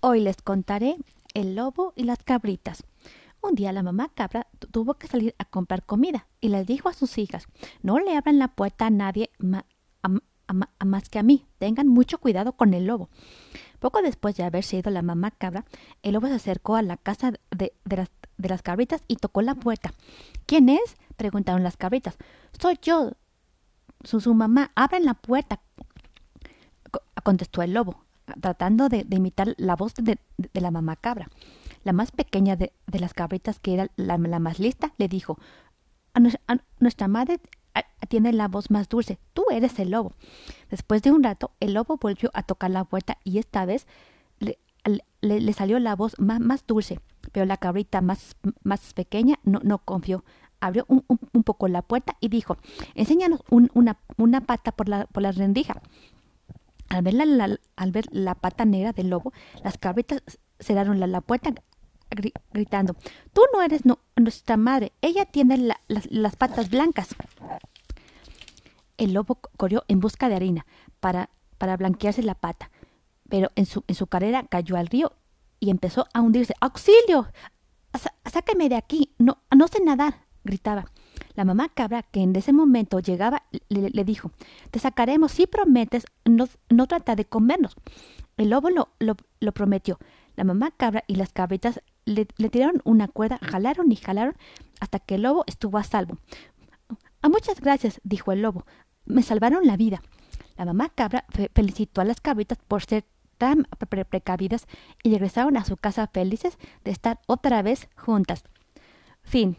Hoy les contaré el lobo y las cabritas. Un día la mamá cabra tuvo que salir a comprar comida y les dijo a sus hijas, no le abran la puerta a nadie más que a mí, tengan mucho cuidado con el lobo. Poco después de haber sido la mamá cabra, el lobo se acercó a la casa de, las, cabritas y tocó la puerta. ¿Quién es? preguntaron las cabritas. Soy yo, su, su mamá, abren la puerta, contestó el lobo tratando de, imitar la voz de, la mamá cabra. La más pequeña de, las cabritas, que era la, más lista, le dijo a, nuestra madre tiene la voz más dulce. Tú eres el lobo. Después de un rato, el lobo volvió a tocar la puerta y esta vez le, salió la voz más, dulce. Pero la cabrita más, pequeña no, no confió. Abrió un, poco la puerta y dijo, enséñanos una, pata por la, rendija. Al ver la, al ver la pata negra del lobo, las cabritas cerraron la, puerta gritando, Tú no eres nuestra madre, ella tiene las, patas blancas. El lobo corrió en busca de harina para, para blanquearse la pata, pero en su, en su carrera cayó al río y empezó a hundirse. ¡Auxilio! ¡Sáqueme de aquí! No, no sé nadar, gritaba. La mamá cabra, que en ese momento llegaba, le, dijo, te sacaremos si prometes no, no trata de comernos. El lobo lo, lo, prometió. La mamá cabra y las cabritas le, tiraron una cuerda, jalaron y jalaron hasta que el lobo estuvo a salvo. A muchas gracias, dijo el lobo. Me salvaron la vida. La mamá cabra felicitó a las cabritas por ser tan precavidas y regresaron a su casa felices de estar otra vez juntas. Fin.